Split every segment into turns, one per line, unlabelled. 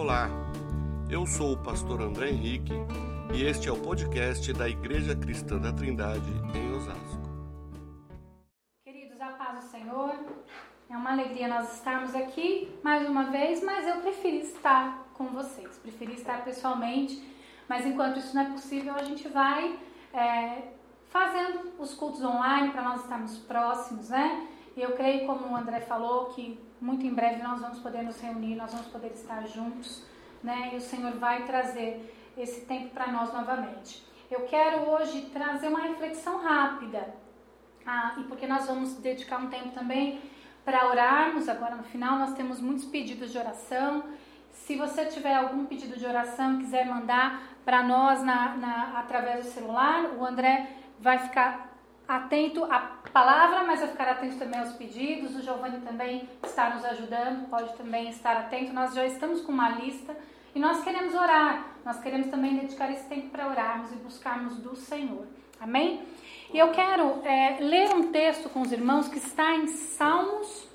Olá, eu sou o pastor André Henrique e este é o podcast da Igreja Cristã da Trindade em Osasco.
Queridos, a paz do Senhor, é uma alegria nós estarmos aqui mais uma vez, mas eu preferi estar com vocês, preferi estar pessoalmente, mas enquanto isso não é possível, a gente vai é, fazendo os cultos online para nós estarmos próximos, né? E eu creio, como o André falou, que muito em breve nós vamos poder nos reunir, nós vamos poder estar juntos, né? E o Senhor vai trazer esse tempo para nós novamente. Eu quero hoje trazer uma reflexão rápida, ah, e porque nós vamos dedicar um tempo também para orarmos. Agora no final nós temos muitos pedidos de oração. Se você tiver algum pedido de oração quiser mandar para nós na, na, através do celular, o André vai ficar atento à palavra, mas vai ficar atento também aos pedidos. O Giovanni também está nos ajudando, pode também estar atento. Nós já estamos com uma lista e nós queremos orar. Nós queremos também dedicar esse tempo para orarmos e buscarmos do Senhor. Amém? E eu quero é, ler um texto com os irmãos que está em Salmos,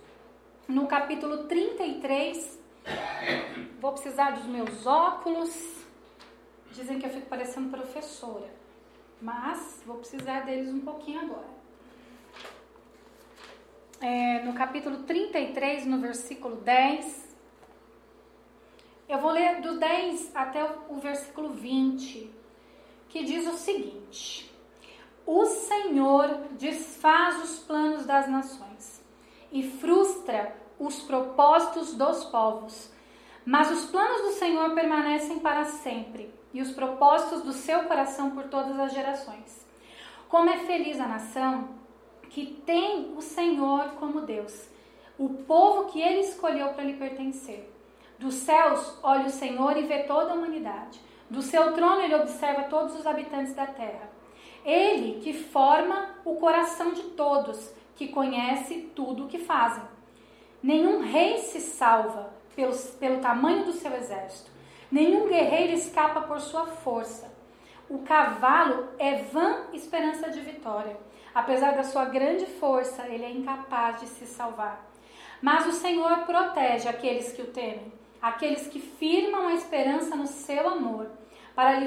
no capítulo 33. Vou precisar dos meus óculos. Dizem que eu fico parecendo professora mas vou precisar deles um pouquinho agora. É, no capítulo 33, no versículo 10, eu vou ler do 10 até o versículo 20, que diz o seguinte: O Senhor desfaz os planos das nações e frustra os propósitos dos povos, mas os planos do Senhor permanecem para sempre e os propósitos do seu coração por todas as gerações. Como é feliz a nação que tem o Senhor como Deus, o povo que ele escolheu para lhe pertencer. Dos céus olha o Senhor e vê toda a humanidade. Do seu trono ele observa todos os habitantes da terra. Ele que forma o coração de todos, que conhece tudo o que fazem. Nenhum rei se salva pelo, pelo tamanho do seu exército. Nenhum guerreiro escapa por sua força. O cavalo é vã esperança de vitória. Apesar da sua grande força, ele é incapaz de se salvar. Mas o Senhor protege aqueles que o temem, aqueles que firmam a esperança no seu amor, para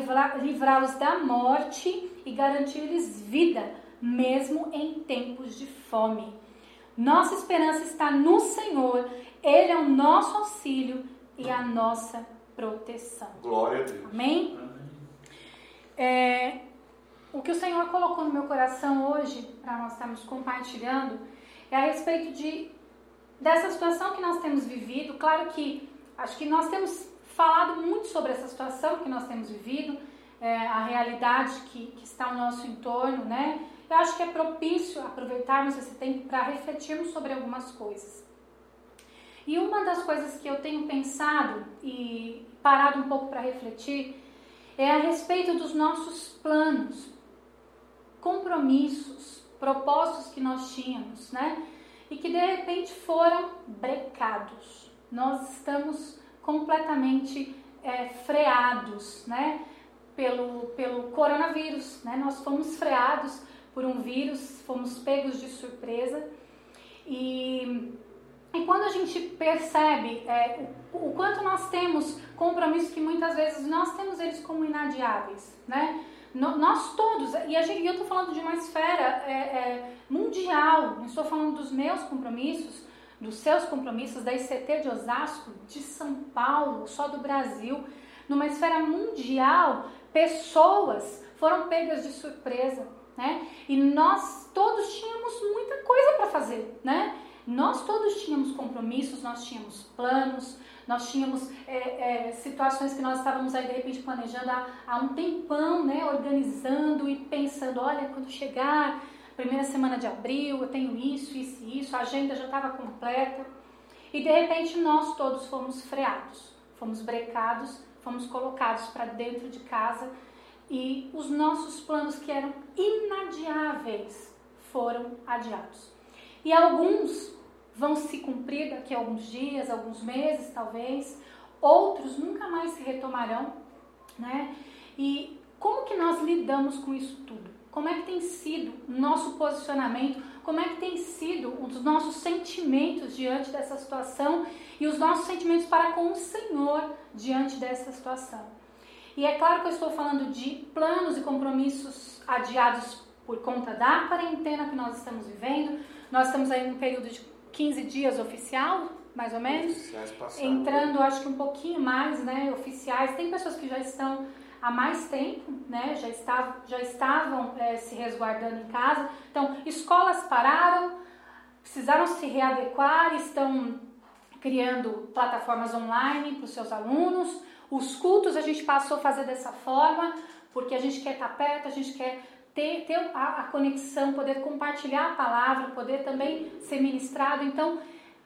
livrá-los da morte e garantir-lhes vida, mesmo em tempos de fome. Nossa esperança está no Senhor, Ele é o nosso auxílio e a nossa proteção.
Glória a Deus.
Amém? É, o que o Senhor colocou no meu coração hoje, para nós estarmos compartilhando, é a respeito de dessa situação que nós temos vivido. Claro que acho que nós temos falado muito sobre essa situação que nós temos vivido, é, a realidade que, que está ao nosso entorno, né? Eu acho que é propício aproveitarmos esse tempo para refletirmos sobre algumas coisas. E uma das coisas que eu tenho pensado e parado um pouco para refletir é a respeito dos nossos planos, compromissos, propósitos que nós tínhamos, né? E que de repente foram brecados. Nós estamos completamente é, freados, né? Pelo, pelo coronavírus, né? Nós fomos freados por um vírus, fomos pegos de surpresa e e quando a gente percebe é, o, o, quanto nós temos compromissos que muitas vezes nós temos eles como inadiáveis, né? No, nós todos, e, gente, eu estou falando de uma esfera é, é, mundial, não estou falando dos meus compromissos, dos seus compromissos, da ICT de Osasco, de São Paulo, só do Brasil, numa esfera mundial, pessoas foram pegas de surpresa, né? E nós todos tínhamos muita coisa para fazer, né? Nós todos tínhamos compromissos, nós tínhamos planos, nós tínhamos é, é, situações que nós estávamos aí de repente planejando há, há um tempão, né, organizando e pensando, olha, quando chegar primeira semana de abril, eu tenho isso, isso e isso, a agenda já estava completa. E de repente nós todos fomos freados, fomos brecados, fomos colocados para dentro de casa e os nossos planos que eram inadiáveis foram adiados. E alguns vão se cumprir daqui a alguns dias, alguns meses talvez, outros nunca mais se retomarão, né? E como que nós lidamos com isso tudo? Como é que tem sido nosso posicionamento? como é que tem sido os nossos sentimentos diante dessa situação e os nossos sentimentos para com o Senhor diante dessa situação. E é claro que eu estou falando de planos e compromissos adiados por conta da quarentena que nós estamos vivendo. Nós estamos aí num período de 15 dias oficial, mais ou menos. Entrando, acho que um pouquinho mais, né, oficiais. Tem pessoas que já estão há mais tempo, né, já, estavam, já estavam é, se resguardando em casa. Então, escolas pararam, precisaram se readequar, estão criando plataformas online para os seus alunos. Os cultos a gente passou a fazer dessa forma, porque a gente quer estar perto, a gente quer ter, ter a, a conexão, poder compartilhar a palavra, poder também ser ministrado. Então,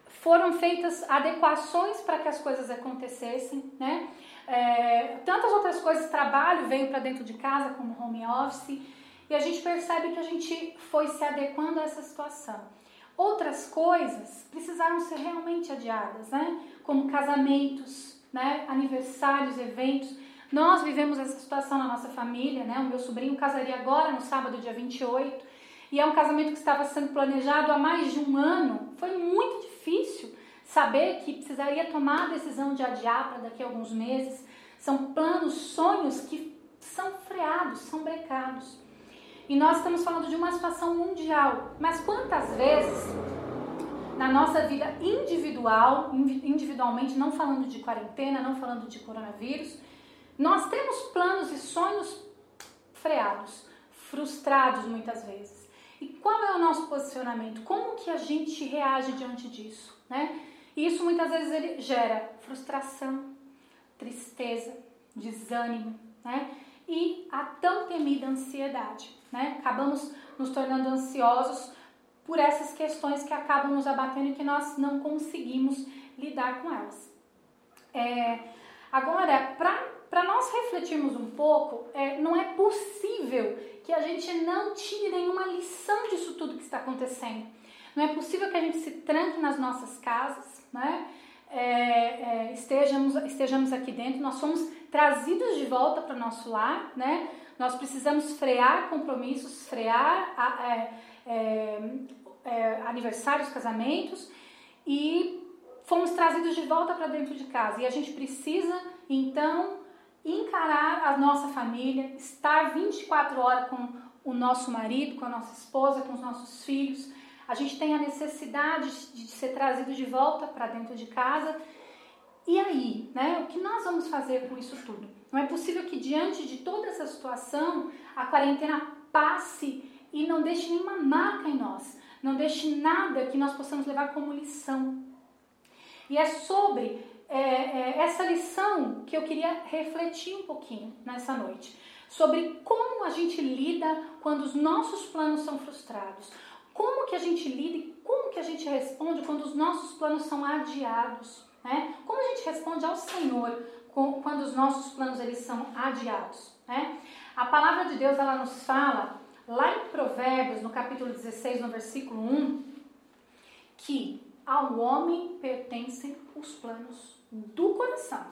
foram feitas adequações para que as coisas acontecessem, né? É, tantas outras coisas, trabalho veio para dentro de casa, como home office, e a gente percebe que a gente foi se adequando a essa situação. Outras coisas precisaram ser realmente adiadas, né? Como casamentos, né? aniversários, eventos. Nós vivemos essa situação na nossa família, né? O meu sobrinho casaria agora no sábado, dia 28, e é um casamento que estava sendo planejado há mais de um ano. Foi muito difícil saber que precisaria tomar a decisão de adiar para daqui a alguns meses. São planos, sonhos que são freados, são brecados. E nós estamos falando de uma situação mundial. Mas quantas vezes na nossa vida individual, individualmente, não falando de quarentena, não falando de coronavírus, nós temos planos e sonhos freados, frustrados muitas vezes. E qual é o nosso posicionamento? Como que a gente reage diante disso, né? E isso muitas vezes ele gera frustração, tristeza, desânimo, né? E a tão temida ansiedade, né? Acabamos nos tornando ansiosos por essas questões que acabam nos abatendo e que nós não conseguimos lidar com elas. É, agora, para nós refletirmos um pouco, é, não é possível que a gente não tire nenhuma lição disso tudo que está acontecendo. Não é possível que a gente se tranque nas nossas casas, né? É, é, estejamos, estejamos aqui dentro, nós somos trazidos de volta para o nosso lar, né? Nós precisamos frear compromissos, frear a, é, é é, aniversários, casamentos e fomos trazidos de volta para dentro de casa. E a gente precisa, então, encarar a nossa família, estar 24 horas com o nosso marido, com a nossa esposa, com os nossos filhos. A gente tem a necessidade de ser trazido de volta para dentro de casa. E aí, né? O que nós vamos fazer com isso tudo? Não é possível que diante de toda essa situação a quarentena passe e não deixe nenhuma marca em nós. Não deixe nada que nós possamos levar como lição. E é sobre é, é, essa lição que eu queria refletir um pouquinho nessa noite. Sobre como a gente lida quando os nossos planos são frustrados. Como que a gente lida e como que a gente responde quando os nossos planos são adiados. Né? Como a gente responde ao Senhor quando os nossos planos eles são adiados. Né? A palavra de Deus ela nos fala lá em Provérbios, no capítulo 16, no versículo 1, que ao homem pertencem os planos do coração,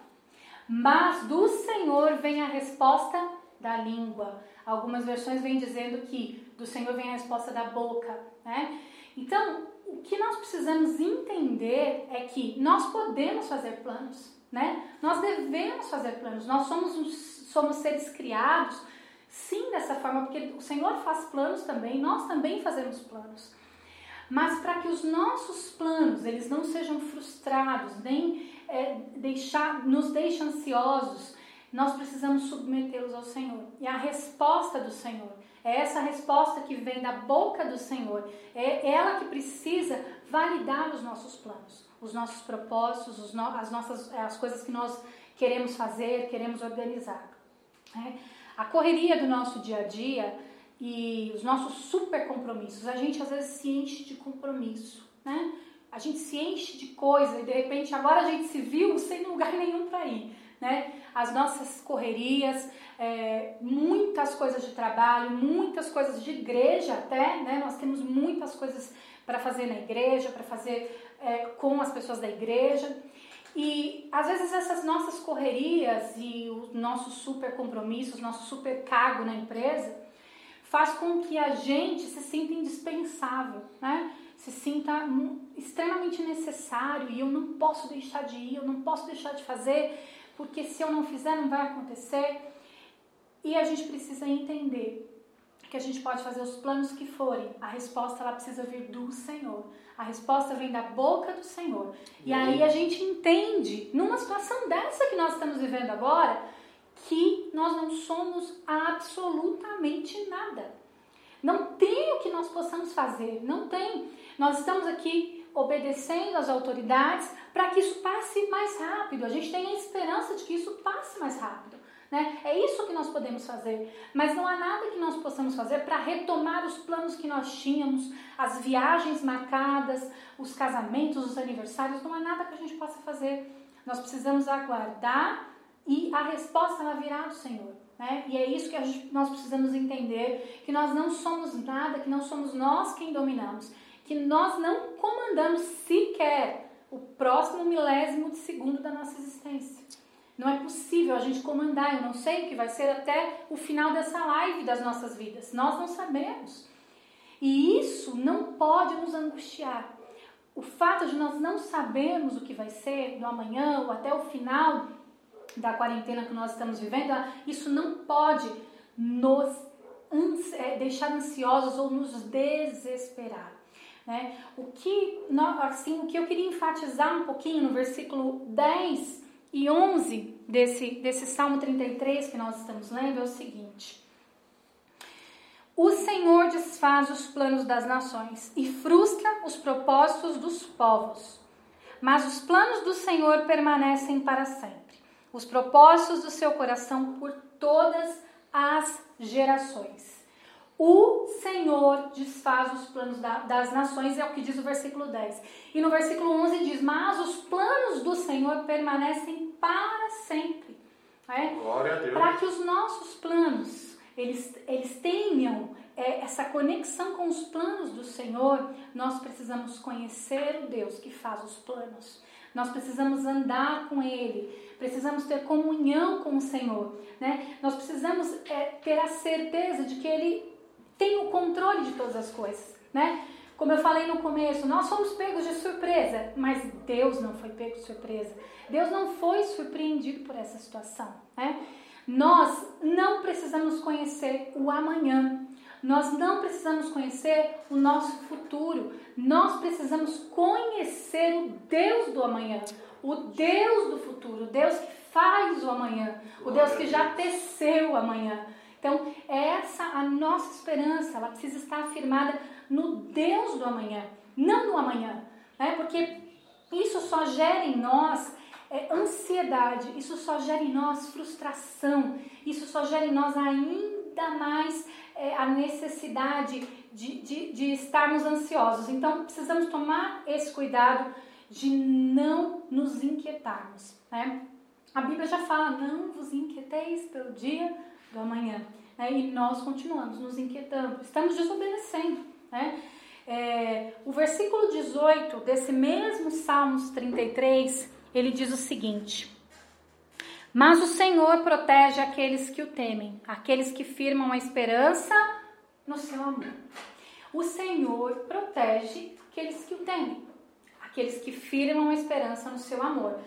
mas do Senhor vem a resposta da língua. Algumas versões vêm dizendo que do Senhor vem a resposta da boca, né? Então, o que nós precisamos entender é que nós podemos fazer planos, né? Nós devemos fazer planos. Nós somos, somos seres criados sim dessa forma, porque o Senhor faz planos também, nós também fazemos planos. Mas para que os nossos planos eles não sejam frustrados, nem é, deixar, nos deixem ansiosos, nós precisamos submetê-los ao Senhor. E a resposta do Senhor é essa resposta que vem da boca do Senhor. É ela que precisa validar os nossos planos, os nossos propósitos, os no, as nossas as coisas que nós queremos fazer, queremos organizar. É. A correria do nosso dia a dia e os nossos super compromissos, a gente às vezes se enche de compromisso, né? A gente se enche de coisa e de repente agora a gente se viu sem lugar nenhum para ir, né? As nossas correrias, é, muitas coisas de trabalho, muitas coisas de igreja até, né? Nós temos muitas coisas para fazer na igreja, para fazer é, com as pessoas da igreja. E às vezes essas nossas correrias e os nossos super compromissos, nosso super cargo na empresa, faz com que a gente se sinta indispensável, né? Se sinta extremamente necessário e eu não posso deixar de ir, eu não posso deixar de fazer, porque se eu não fizer não vai acontecer. E a gente precisa entender que a gente pode fazer os planos que forem, a resposta ela precisa vir do Senhor. A resposta vem da boca do Senhor. E aí a gente entende, numa situação dessa que nós estamos vivendo agora, que nós não somos absolutamente nada. Não tem o que nós possamos fazer, não tem. Nós estamos aqui obedecendo às autoridades para que isso passe mais rápido. A gente tem a esperança de que isso passe mais rápido. Né? É isso que nós podemos fazer, mas não há nada que nós possamos fazer para retomar os planos que nós tínhamos, as viagens marcadas, os casamentos, os aniversários, não há nada que a gente possa fazer. Nós precisamos aguardar e a resposta ela virá do Senhor. Né? E é isso que gente, nós precisamos entender: que nós não somos nada, que não somos nós quem dominamos, que nós não comandamos sequer o próximo milésimo de segundo da nossa existência. Não é possível a gente comandar. Eu não sei o que vai ser até o final dessa live das nossas vidas. Nós não sabemos. E isso não pode nos angustiar. O fato de nós não sabermos o que vai ser do amanhã ou até o final da quarentena que nós estamos vivendo, isso não pode nos é, deixar ansiosos ou nos desesperar. Né? O, que, assim, o que eu queria enfatizar um pouquinho no versículo 10 e 11 desse, desse Salmo 33 que nós estamos lendo é o seguinte: O Senhor desfaz os planos das nações e frustra os propósitos dos povos. Mas os planos do Senhor permanecem para sempre, os propósitos do seu coração por todas as gerações. O Senhor desfaz os planos da, das nações, é o que diz o versículo 10. E no versículo 11 diz: Mas os planos do Senhor permanecem para sempre. É? Para que os nossos planos eles, eles tenham é, essa conexão com os planos do Senhor, nós precisamos conhecer o Deus que faz os planos. Nós precisamos andar com Ele, precisamos ter comunhão com o Senhor, né? Nós precisamos é, ter a certeza de que Ele controle de todas as coisas, né? Como eu falei no começo, nós fomos pegos de surpresa, mas Deus não foi pego de surpresa. Deus não foi surpreendido por essa situação, né? Nós não precisamos conhecer o amanhã. Nós não precisamos conhecer o nosso futuro. Nós precisamos conhecer o Deus do amanhã, o Deus do futuro, o Deus que faz o amanhã, o Deus que já teceu o amanhã. Então, essa a nossa esperança, ela precisa estar afirmada no Deus do amanhã, não no amanhã, né? Porque isso só gera em nós é, ansiedade, isso só gera em nós frustração, isso só gera em nós ainda mais é, a necessidade de, de, de estarmos ansiosos. Então, precisamos tomar esse cuidado de não nos inquietarmos, né? A Bíblia já fala: não vos inquieteis pelo dia do amanhã. Né? E nós continuamos nos inquietando, estamos desobedecendo. Né? É, o versículo 18 desse mesmo Salmos 33, ele diz o seguinte: Mas o Senhor protege aqueles que o temem, aqueles que firmam a esperança no seu amor. O Senhor protege aqueles que o temem, aqueles que firmam a esperança no seu amor.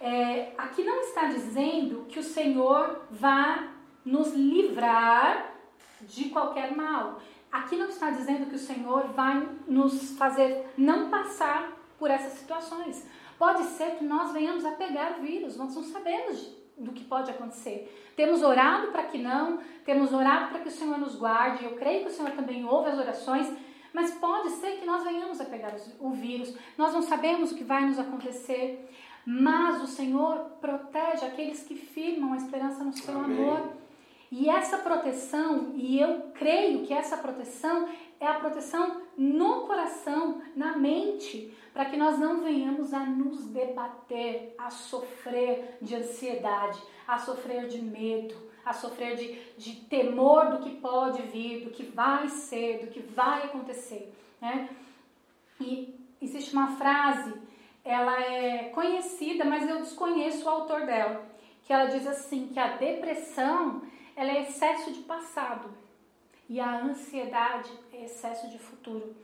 É, aqui não está dizendo que o Senhor vá nos livrar de qualquer mal. Aqui não está dizendo que o Senhor vai nos fazer não passar por essas situações. Pode ser que nós venhamos a pegar o vírus, nós não sabemos do que pode acontecer. Temos orado para que não, temos orado para que o Senhor nos guarde. Eu creio que o Senhor também ouve as orações, mas pode ser que nós venhamos a pegar o vírus. Nós não sabemos o que vai nos acontecer, mas o Senhor protege aqueles que firmam a esperança no seu Amém. amor. E essa proteção, e eu creio que essa proteção é a proteção no coração, na mente, para que nós não venhamos a nos debater, a sofrer de ansiedade, a sofrer de medo, a sofrer de, de temor do que pode vir, do que vai ser, do que vai acontecer. Né? E existe uma frase, ela é conhecida, mas eu desconheço o autor dela, que ela diz assim, que a depressão ela é excesso de passado. E a ansiedade é excesso de futuro.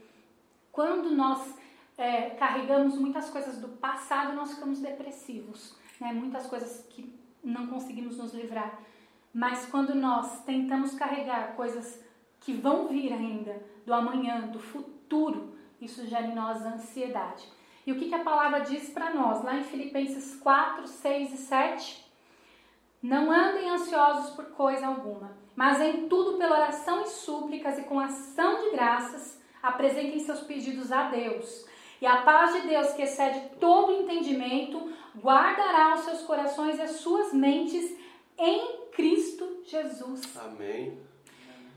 Quando nós é, carregamos muitas coisas do passado, nós ficamos depressivos, né? muitas coisas que não conseguimos nos livrar. Mas quando nós tentamos carregar coisas que vão vir ainda, do amanhã, do futuro, isso gera em nós ansiedade. E o que, que a palavra diz para nós? Lá em Filipenses 4, 6 e 7. Não andem ansiosos por coisa alguma, mas em tudo pela oração e súplicas e com ação de graças, apresentem seus pedidos a Deus. E a paz de Deus, que excede todo entendimento, guardará os seus corações e as suas mentes em Cristo Jesus.
Amém.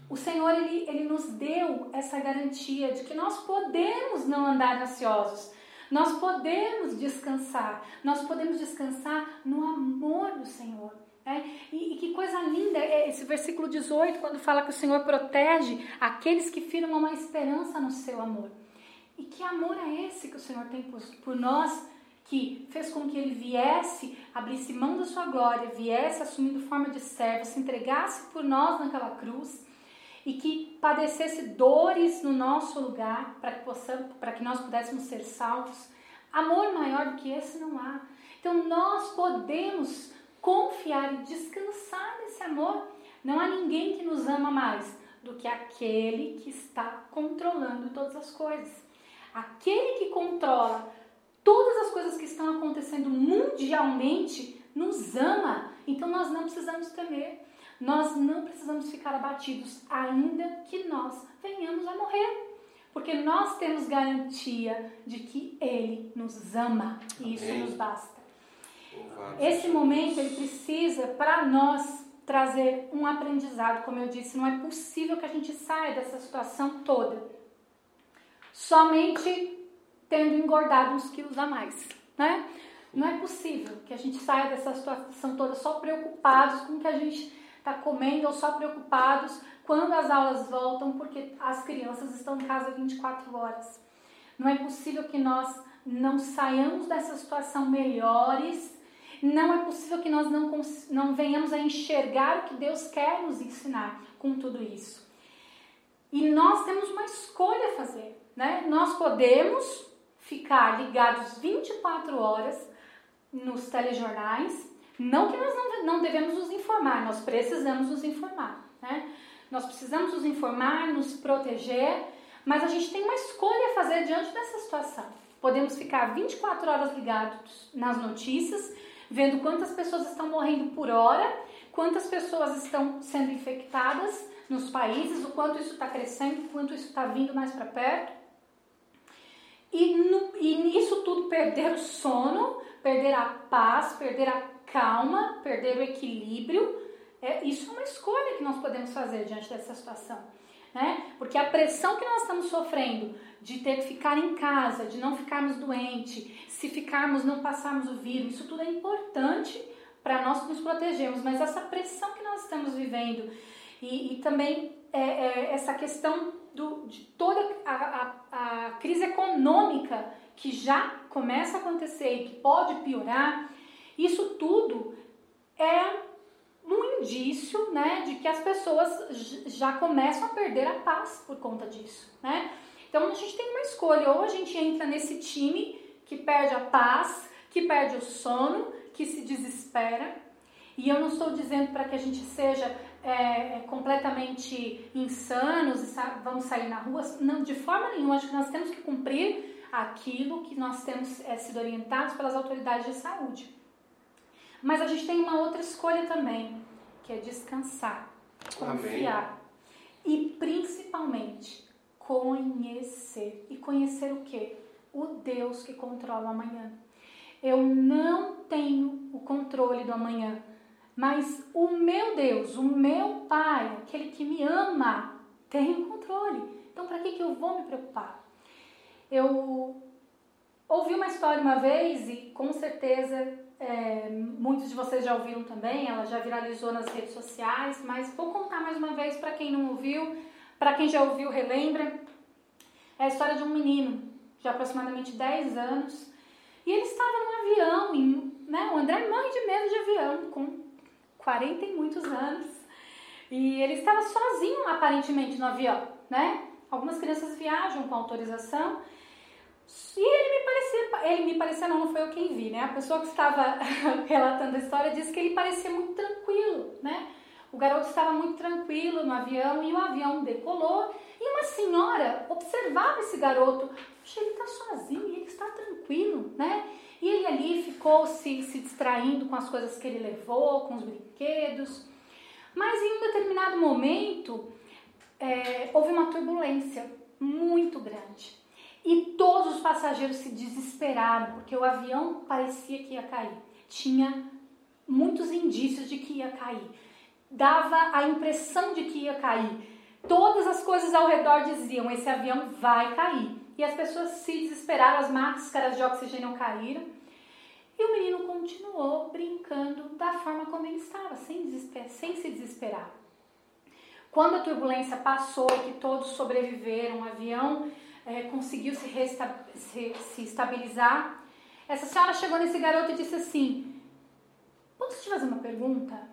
O Senhor, ele, ele nos deu essa garantia de que nós podemos não andar ansiosos. Nós podemos descansar. Nós podemos descansar no amor do Senhor. É, e, e, que coisa linda é esse versículo 18, quando fala que o Senhor protege aqueles que firmam uma esperança no seu amor. E que amor é esse que o Senhor tem por, por nós, que fez com que ele viesse, abrisse mão da sua glória, viesse assumindo forma de servo, se entregasse por nós naquela cruz e que padecesse dores no nosso lugar para que, para que nós pudéssemos ser salvos. Amor maior do que esse não há. Então nós podemos confiar e descansar nesse amor. Não há ninguém que nos ama mais do que aquele que está controlando todas as coisas. Aquele que controla todas as coisas que estão acontecendo mundialmente nos ama. Então nós não precisamos temer. Nós não precisamos ficar abatidos, ainda que nós venhamos a morrer. Porque nós temos garantia de que Ele nos ama e isso nos basta. Esse momento ele precisa para nós trazer um aprendizado, como eu disse, não é possível que a gente saia dessa situação toda somente tendo engordado uns quilos a mais, né? Não é possível que a gente saia dessa situação toda só preocupados com o que a gente está comendo ou só preocupados quando as aulas voltam porque as crianças estão em casa 24 horas. Não é possível que nós não saiamos dessa situação melhores não é possível que nós não, não venhamos a enxergar o que Deus quer nos ensinar com tudo isso. E nós temos uma escolha a fazer, né? Nós podemos ficar ligados 24 horas nos telejornais, não que nós não, não devemos nos informar, nós precisamos nos informar, né? Nós precisamos nos informar, nos proteger, mas a gente tem uma escolha a fazer diante dessa situação. Podemos ficar 24 horas ligados nas notícias vendo quantas pessoas estão morrendo por hora, quantas pessoas estão sendo infectadas nos países, o quanto isso está crescendo, o quanto isso está vindo mais para perto. E, no, e nisso tudo perder o sono, perder a paz, perder a calma, perder o equilíbrio. É, isso é uma escolha que nós podemos fazer diante dessa situação. Né? Porque a pressão que nós estamos sofrendo de ter que ficar em casa, de não ficarmos doentes, se ficarmos, não passarmos o vírus, isso tudo é importante para nós nos protegermos, mas essa pressão que nós estamos vivendo e, e também é, é, essa questão do, de toda a, a, a crise econômica que já começa a acontecer e que pode piorar, isso tudo é indício né, de que as pessoas já começam a perder a paz por conta disso. Né? Então a gente tem uma escolha, ou a gente entra nesse time que perde a paz, que perde o sono, que se desespera. E eu não estou dizendo para que a gente seja é, é completamente insanos e vamos sair na rua. Não, de forma nenhuma. Acho que nós temos que cumprir aquilo que nós temos é, sido orientados pelas autoridades de saúde. Mas a gente tem uma outra escolha também, que é descansar, confiar. Amém. E principalmente conhecer. E conhecer o quê? O Deus que controla o amanhã. Eu não tenho o controle do amanhã, mas o meu Deus, o meu Pai, aquele que me ama, tem o controle. Então, para que, que eu vou me preocupar? Eu ouvi uma história uma vez e com certeza é, muitos de vocês já ouviram também, ela já viralizou nas redes sociais, mas vou contar mais uma vez para quem não ouviu para quem já ouviu, relembra. É a história de um menino de aproximadamente 10 anos. E ele estava num avião, em, né? O André morre de medo de avião, com 40 e muitos anos. E ele estava sozinho, aparentemente, no avião, né? Algumas crianças viajam com autorização. E ele me parecia, ele me parecia não, não foi eu quem vi, né? A pessoa que estava relatando a história disse que ele parecia muito tranquilo, né? O garoto estava muito tranquilo no avião e o avião decolou e uma senhora observava esse garoto. Puxa, ele está sozinho ele está tranquilo, né? E ele ali ficou se, se distraindo com as coisas que ele levou, com os brinquedos. Mas em um determinado momento, é, houve uma turbulência muito grande. E todos os passageiros se desesperaram, porque o avião parecia que ia cair. Tinha muitos indícios de que ia cair. Dava a impressão de que ia cair. Todas as coisas ao redor diziam: esse avião vai cair. E as pessoas se desesperaram, as máscaras de oxigênio caíram. E o menino continuou brincando da forma como ele estava, sem, sem se desesperar. Quando a turbulência passou e que todos sobreviveram, o avião é, conseguiu se, se, se estabilizar, essa senhora chegou nesse garoto e disse assim: Posso te fazer uma pergunta?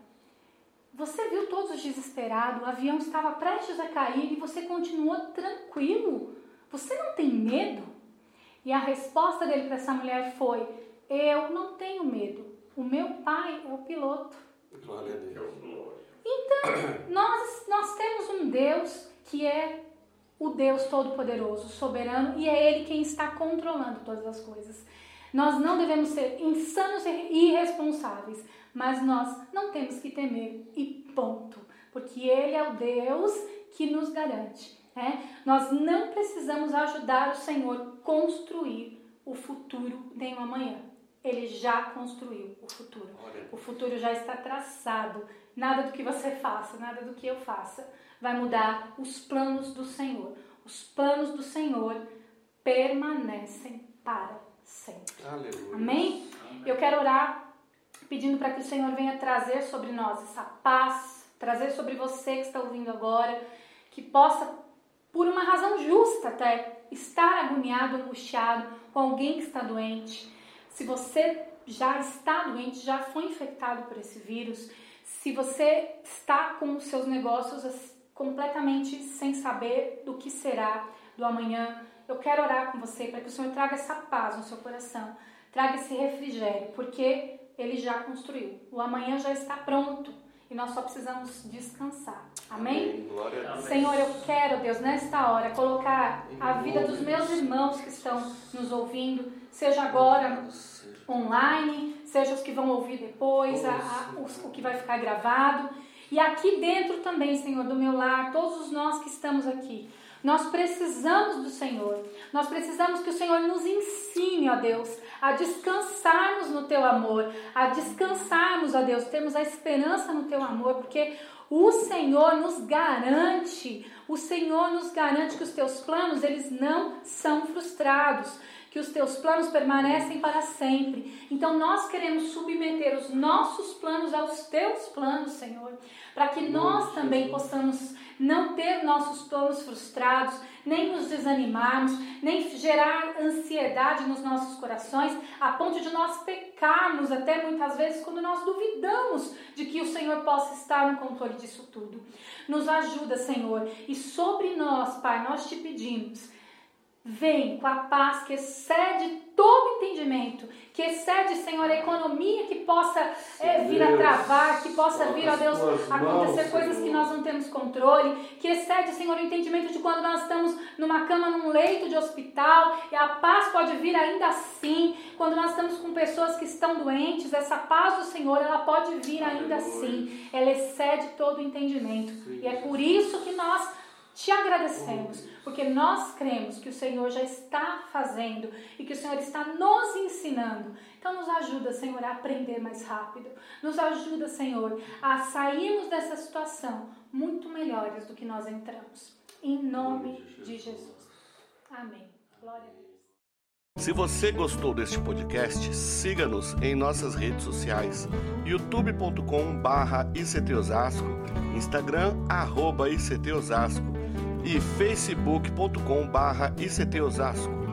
Você viu todos desesperados, o avião estava prestes a cair e você continuou tranquilo? Você não tem medo? E a resposta dele para essa mulher foi: Eu não tenho medo. O meu pai é o piloto.
Glória a Deus.
Então, nós, nós temos um Deus que é o Deus Todo-Poderoso, soberano, e é Ele quem está controlando todas as coisas. Nós não devemos ser insanos e irresponsáveis, mas nós não temos que temer, e ponto. Porque Ele é o Deus que nos garante. Né? Nós não precisamos ajudar o Senhor a construir o futuro de um amanhã. Ele já construiu o futuro. O futuro já está traçado. Nada do que você faça, nada do que eu faça vai mudar os planos do Senhor. Os planos do Senhor permanecem para sempre.
Aleluia.
Amém? Eu quero orar pedindo para que o Senhor venha trazer sobre nós essa paz, trazer sobre você que está ouvindo agora, que possa, por uma razão justa até, estar agoniado, angustiado com alguém que está doente. Se você já está doente, já foi infectado por esse vírus, se você está com os seus negócios completamente sem saber do que será do amanhã, eu quero orar com você para que o Senhor traga essa paz no seu coração, traga esse refrigério, porque Ele já construiu. O amanhã já está pronto e nós só precisamos descansar. Amém?
Amém.
Senhor, eu quero, Deus, nesta hora, colocar a vida dos meus irmãos que estão nos ouvindo, seja agora online, seja os que vão ouvir depois, a, a, o, o que vai ficar gravado. E aqui dentro também, Senhor, do meu lar, todos nós que estamos aqui, nós precisamos do Senhor. Nós precisamos que o Senhor nos ensine, ó Deus, a descansarmos no teu amor, a descansarmos, ó Deus, temos a esperança no teu amor, porque o Senhor nos garante, o Senhor nos garante que os teus planos, eles não são frustrados que os teus planos permanecem para sempre. Então nós queremos submeter os nossos planos aos teus planos, Senhor, para que nós também possamos não ter nossos planos frustrados, nem nos desanimarmos, nem gerar ansiedade nos nossos corações, a ponto de nós pecarmos até muitas vezes quando nós duvidamos de que o Senhor possa estar no controle disso tudo. Nos ajuda, Senhor, e sobre nós, Pai, nós te pedimos Vem com a paz que excede todo entendimento, que excede, Senhor, a economia que possa é, vir a travar, que possa vir, ó Deus, acontecer coisas que nós não temos controle, que excede, Senhor, o entendimento de quando nós estamos numa cama, num leito de hospital, e a paz pode vir ainda assim, quando nós estamos com pessoas que estão doentes, essa paz do Senhor, ela pode vir ainda assim, ela excede todo o entendimento, e é por isso que nós te agradecemos, porque nós cremos que o Senhor já está fazendo e que o Senhor está nos ensinando. Então, nos ajuda, Senhor, a aprender mais rápido. Nos ajuda, Senhor, a sairmos dessa situação muito melhores do que nós entramos. Em nome de Jesus. Amém. Glória a Deus.
Se você gostou deste podcast, siga-nos em nossas redes sociais, youtube.com barra Osasco, Instagram, arroba ICT Osasco e facebook.com/ictosasco.